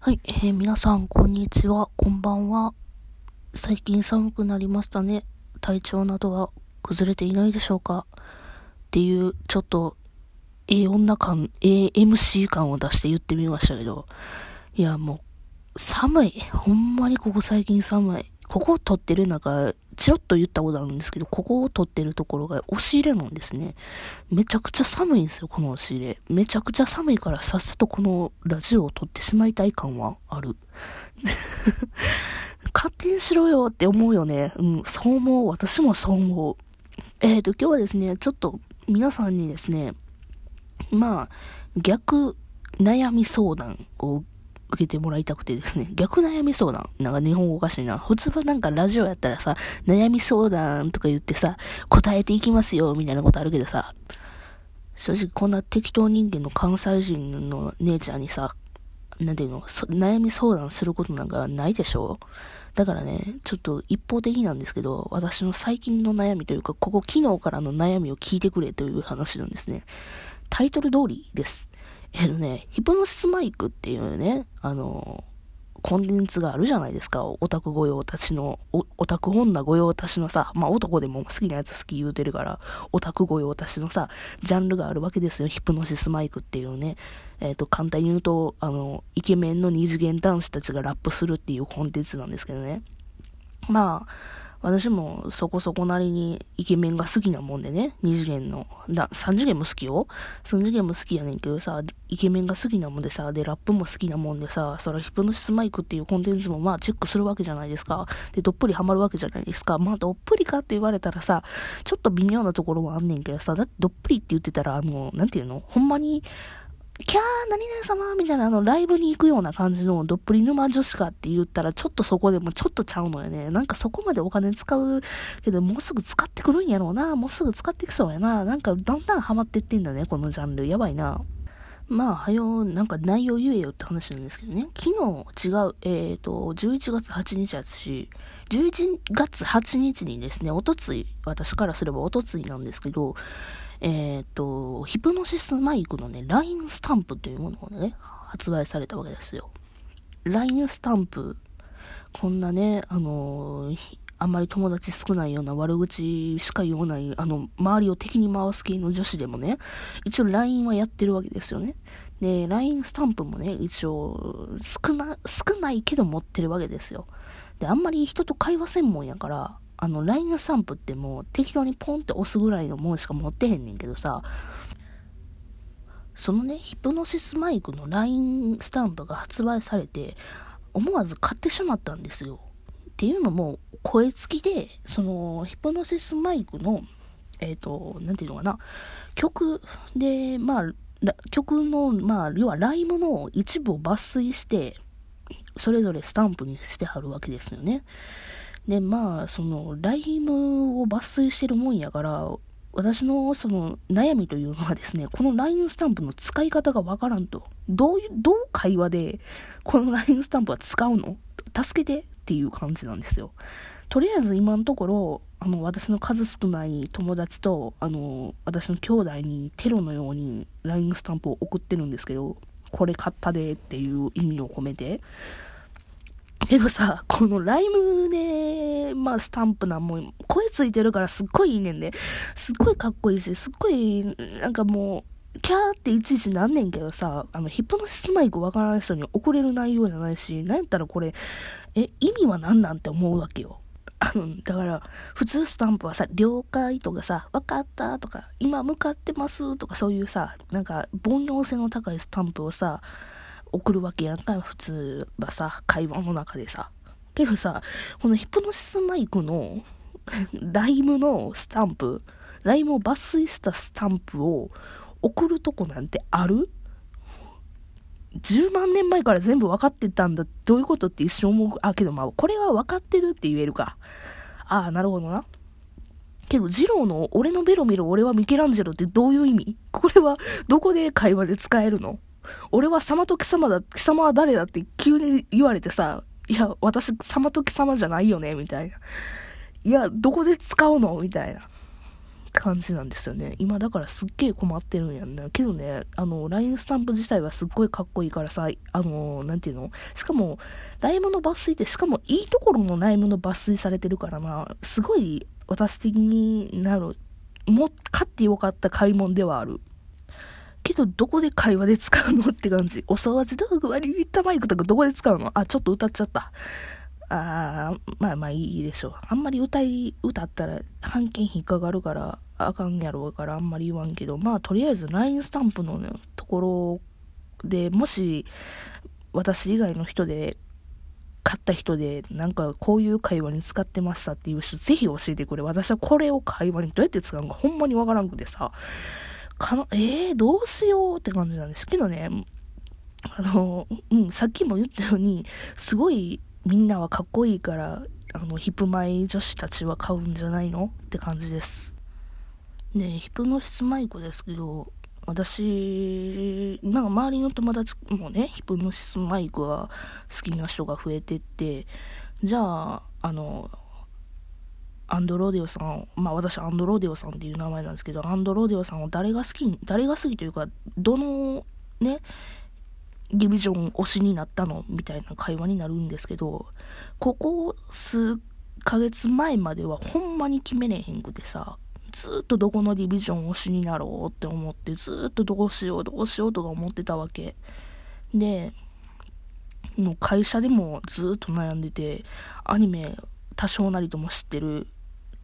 はい、えー、皆さん、こんにちは、こんばんは。最近寒くなりましたね。体調などは崩れていないでしょうかっていう、ちょっと、ええ女感、ええ MC 感を出して言ってみましたけど、いや、もう、寒い。ほんまにここ最近寒い。ここ撮ってる中、チロッと言ったことあるんですけど、ここを撮ってるところが押し入れなんですね。めちゃくちゃ寒いんですよ、この押し入れ。めちゃくちゃ寒いからさっさとこのラジオを撮ってしまいたい感はある。勝手にしろよって思うよね。うん、そう思う。私もそう思う。えっ、ー、と、今日はですね、ちょっと皆さんにですね、まあ、逆悩み相談を受けてもらいたくてですね、逆悩み相談。なんか日本語おかしいな。普通はなんかラジオやったらさ、悩み相談とか言ってさ、答えていきますよ、みたいなことあるけどさ、正直こんな適当人間の関西人の姉ちゃんにさ、なんていうの、悩み相談することなんかないでしょ？だからね、ちょっと一方的なんですけど、私の最近の悩みというか、ここ昨日からの悩みを聞いてくれという話なんですね。タイトル通りです。えっとね、ヒプノシスマイクっていうね、あの、コンテンツがあるじゃないですか。オタク御用達の、オタク女御用達のさ、まあ男でも好きなやつ好き言うてるから、オタク御用達のさ、ジャンルがあるわけですよ。ヒプノシスマイクっていうね。えっ、ー、と、簡単に言うと、あの、イケメンの二次元男子たちがラップするっていうコンテンツなんですけどね。まあ、私もそこそこなりにイケメンが好きなもんでね、二次元の、だ、三次元も好きよ。三次元も好きやねんけどさ、イケメンが好きなもんでさ、で、ラップも好きなもんでさ、そらヒプノシスマイクっていうコンテンツもまあチェックするわけじゃないですか。で、どっぷりハマるわけじゃないですか。まあ、どっぷりかって言われたらさ、ちょっと微妙なところもあんねんけどさ、だってどっぷりって言ってたら、あの、なんていうの？ほんまに、キャー、何々様みたいなあの、ライブに行くような感じのどっぷり沼女子かって言ったら、ちょっとそこでもちょっとちゃうのよね。なんかそこまでお金使うけど、もうすぐ使ってくるんやろうな。もうすぐ使ってきそうやな。なんかだんだんハマってってんだね、このジャンル。やばいな。まあ、はよ、なんか内容言えよって話なんですけどね。昨日違う、えっ、ー、と、11月8日やつし、11月8日にですね、おとつい、私からすればおとついなんですけど、えっ、と、ヒプノシスマイクのね、LINE スタンプというものがね、発売されたわけですよ。LINE スタンプ、こんなね、あのー、あんまり友達少ないような悪口しか言わない、あの、周りを敵に回す系の女子でもね、一応 LINE はやってるわけですよね。で、LINE スタンプもね、一応、少な、少ないけど持ってるわけですよ。で、あんまり人と会話専門やから、あの、LINE スタンプってもう適当にポンって押すぐらいのもんしか持ってへんねんけどさ、そのね、ヒプノシスマイクの LINE スタンプが発売されて、思わず買ってしまったんですよ。っていうのも、声付きで、その、ヒプノシスマイクの、えっ、ー、と、なんていうのかな、曲で、まあ、曲の、まあ、要はライブの一部を抜粋して、それぞれスタンプにしてはるわけですよね。で、まあ、その、ライムを抜粋してるもんやから、私のその悩みというのはですね、この LINE スタンプの使い方がわからんと。どういう、どう会話でこの LINE スタンプは使うの？助けてっていう感じなんですよ。とりあえず今のところ、あの、私の数少ない友達と、あの、私の兄弟にテロのように LINE スタンプを送ってるんですけど、これ買ったでっていう意味を込めて。けどさ、このライムで、まあ、スタンプなんも、声ついてるからすっごいいいねんね。すっごいかっこいいし、すっごい、なんかもう、キャーっていちいちなんねんけどさ、あの、ヒップノシスマイクわからない人に送れる内容じゃないし、なんやったらこれ、え、意味は何なんて思うわけよ。あの、だから、普通スタンプはさ、了解とかさ、分かったとか、今向かってますとか、そういうさ、なんか、凡庸性の高いスタンプをさ、送るわけやんか、普通はさ、会話の中でさ。けどさ、このヒプノシスマイクの ライムのスタンプ、ライムを抜粋したスタンプを送るとこなんてある ?10 万年前から全部分かってたんだ。どういうことって一瞬思う。あ、けどまあ、これは分かってるって言えるか。ああ、なるほどな。けど、ジローの俺のベロ見ろ、俺はミケランジェロってどういう意味？これはどこで会話で使えるの？俺は様と貴様だ、貴様は誰だって急に言われてさ、いや、私様と貴様じゃないよね、みたいな。いや、どこで使うの？みたいな感じなんですよね。今だからすっげえ困ってるんやんな。けどね、あの、LINE スタンプ自体はすっごいかっこいいからさ、あの、なんていうの？しかも、ライムの抜粋ってしかもいいところのライムの抜粋されてるからな、すごい私的になる、も、買ってよかった買い物ではある。けど、どこで会話で使うのって感じ。お掃除道具割り切ったマイクとかどこで使うの？あ、ちょっと歌っちゃった。あー、まあまあいいでしょう。あんまり歌い、歌ったら半券引っかかるから、あかんやろうからあんまり言わんけど、まあとりあえず LINE スタンプの、ね、ところで、もし、私以外の人で、買った人で、なんかこういう会話に使ってましたっていう人、ぜひ教えてくれ。私はこれを会話にどうやって使うのかほんまにわからんくてさ。かの、えー、どうしようって感じなんですけどね。あの、うん、さっきも言ったように、すごいみんなはかっこいいから、あの、ヒップマイ女子たちは買うんじゃないのって感じです。で、ヒプノシスマイクですけど、私、なんか周りの友達もね、ヒプノシスマイクが好きな人が増えてって、じゃあ、あの、アンドロデオさん、まあ私アンドロデオさんっていう名前なんですけど、アンドロデオさんを誰が好き、誰が好きというか、どのね、ディビジョン推しになったのみたいな会話になるんですけど、ここ数ヶ月前まではほんまに決めれへんくてさ、ずっとどこのディビジョン推しになろうって思って、ずっとどうしようどうしようとか思ってたわけ。で、もう会社でもずっと悩んでて、アニメ多少なりとも知ってる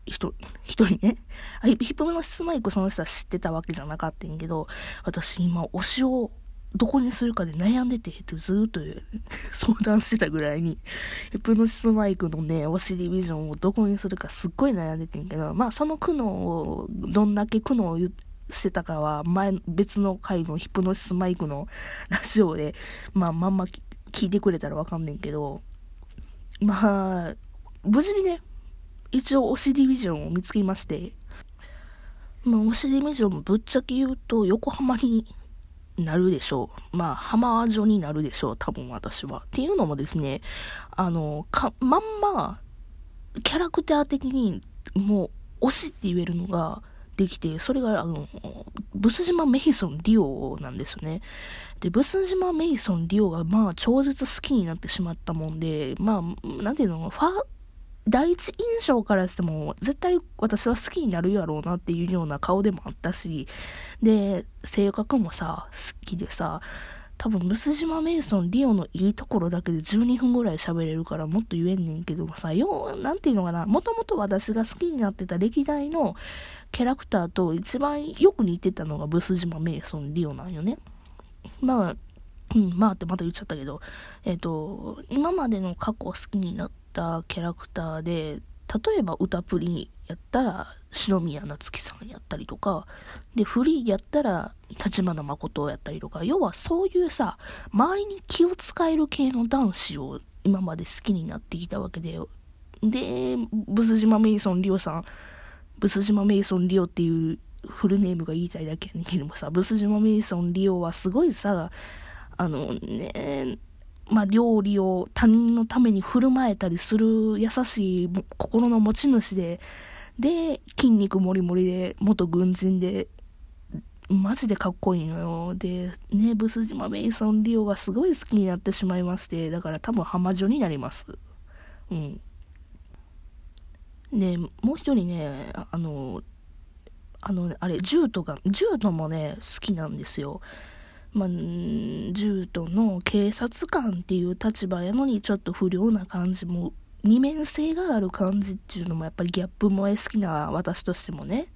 人、一人ね。ヒップのスマイクその人は知ってたわけじゃなかったんやけど、私今推しをどこにするかで悩んでてってずっと相談してたぐらいに、エプノシスマイクのね、推しディビジョンをどこにするかすっごい悩んでてんけど、まあその苦悩を、どんだけ苦悩をしてたかは、前、別の回のヒプノシスマイクのラジオで、まあまんま聞いてくれたらわかんねんけど、まあ、無事にね、一応推しディビジョンを見つけまして、まあ、推しディビジョンぶっちゃけ言うと、横浜になるでしょう。まあ、浜女になるでしょう。多分私は。っていうのもですね、あの、か、まんま、キャラクター的に、もう、推しって言えるのができて、それが、あの、ブス島メイソン・リオなんですよね。で、ブス島メイソン・リオが、まあ、超絶好きになってしまったもんで、まあ、なんていうの、ファ、第一印象からしても、絶対私は好きになるやろうなっていうような顔でもあったし、で、性格もさ、好きでさ、多分、ブス島メイソン、リオのいいところだけで12分ぐらい喋れるからもっと言えんねんけどもさ、よう、なんていうのかな、もともと私が好きになってた歴代のキャラクターと一番よく似てたのがブス島メイソン、リオなんよね。まあ、うん、まあってまた言っちゃったけど、えっ、ー、と、今までの過去好きになってたキャラクターで、例えば歌プリやったら篠宮夏樹さんやったりとか、で、フリーやったら立花誠やったりとか、要はそういうさ、周りに気を使える系の男子を今まで好きになってきたわけで、で、ブス島メイソン・リオさん、ブス島メイソン・リオっていうフルネームが言いたいだけやねんけどもさ、ブス島メイソン・リオはすごいさ、あのね、まあ、料理を他人のために振る舞えたりする優しい心の持ち主で、で、筋肉もりもりで、元軍人で、マジでかっこいいのよ。で、ね、ブス島メイソン・リオがすごい好きになってしまいまして、だから多分浜女になります。うん。で、もう一人ね、あの、あの、あれ、ジュートが、ジュートもね、好きなんですよ。まあ、銃との警察官っていう立場やのにちょっと不良な感じも二面性がある感じっていうのもやっぱりギャップ萌え好きな私としてもね。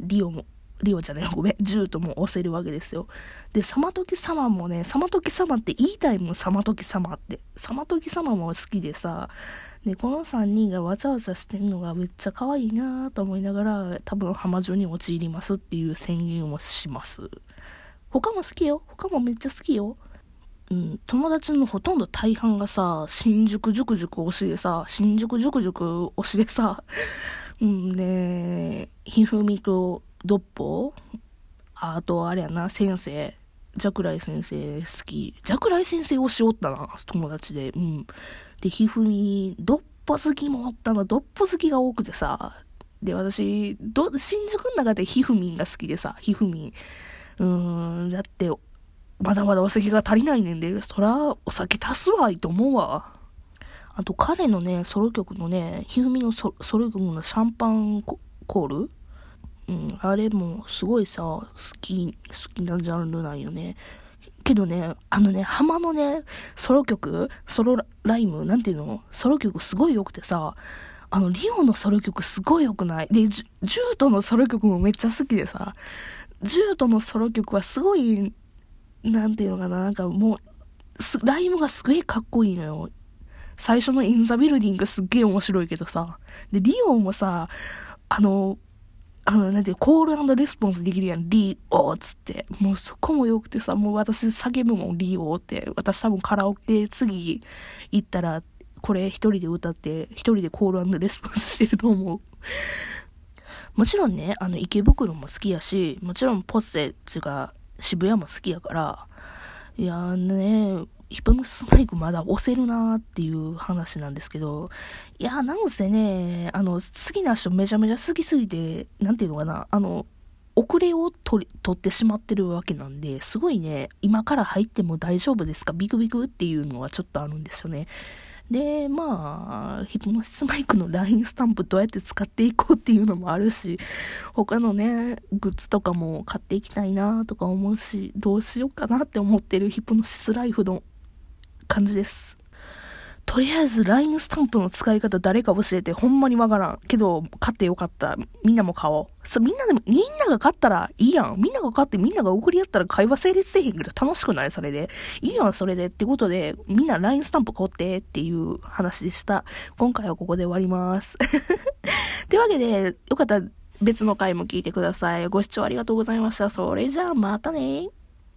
リオもリオじゃないごめん。銃とも押せるわけですよ。でサマトキ様もねサマトキ様って言いたいもんサマトキ様って。サマトキ様も好きでさ。でこの3人がわちゃわちゃしてんのがめっちゃ可愛いなと思いながら多分浜女に陥りますっていう宣言をします。他も好きよ。他もめっちゃ好きよ。うん、友達のほとんど大半がさ、新宿ジュクジュク推しでさ、新宿ジュクジュク推しでさ、うんね、ひふみとドッポあとあれやな、先生。ジャクライ先生好き。ジャクライ先生推しおったな、友達で。うん。で、ひふみ、ドッポ好きもおったな、ドッポ好きが多くてさ、で、私、ど、新宿の中でひふみんが好きでさ、ひふみん。うーん、だって、まだまだお酒が足りないねんで、そら、お酒足すわいと思うわ。あと、彼のね、ソロ曲のね、ひふみのソロ曲のシャンパンコール？うん、あれもすごいさ、好き、好きなジャンルなんよね。けどね、あのね、浜のね、ソロ曲、ソロライム、なんていうの？ソロ曲すごい良くてさ、あの、理鶯のソロ曲すごい良くない？で、銃兎のソロ曲もめっちゃ好きでさ、ジュートのソロ曲はすごい、なんていうのかな、なんかもう、ライムがすごいかっこいいのよ。最初の in the building すっげえ面白いけどさ。で、理鶯もさ、あの、あの、なんていう、コールレスポンスできるやん。理鶯ーつって。もうそこもよくてさ、もう私叫ぶもん、理鶯ーって。私多分カラオケ次行ったら、これ一人で歌って、一人でコールレスポンスしてると思う。もちろんね、あの、池袋も好きやし、もちろんポッセチが渋谷も好きやから、いやね、ヒプノスマイクまだ押せるなーっていう話なんですけど、いや、なんせね、あの、好きな人めちゃめちゃ好きすぎて、なんていうのかな、あの、遅れを取り、取ってしまってるわけなんで、すごいね、今から入っても大丈夫ですかビクビクっていうのはちょっとあるんですよね。で、まあ、ヒプノシスマイクの LINE スタンプどうやって使っていこうっていうのもあるし、他のね、グッズとかも買っていきたいなとか思うし、どうしようかなって思ってるヒプノシスライフの感じです。とりあえず LINE スタンプの使い方誰か教えてほんまにわからん。けど、買ってよかった。みんなも買おう。そみんなでも、みんなが買ったらいいやん。みんなが買ってみんなが送り合ったら会話成立せへんけど楽しくない？それで。いいやん、それで。ってことで、みんな LINE スタンプ買ってっていう話でした。今回はここで終わります。ってわけで、よかったら別の回も聞いてください。ご視聴ありがとうございました。それじゃあまたね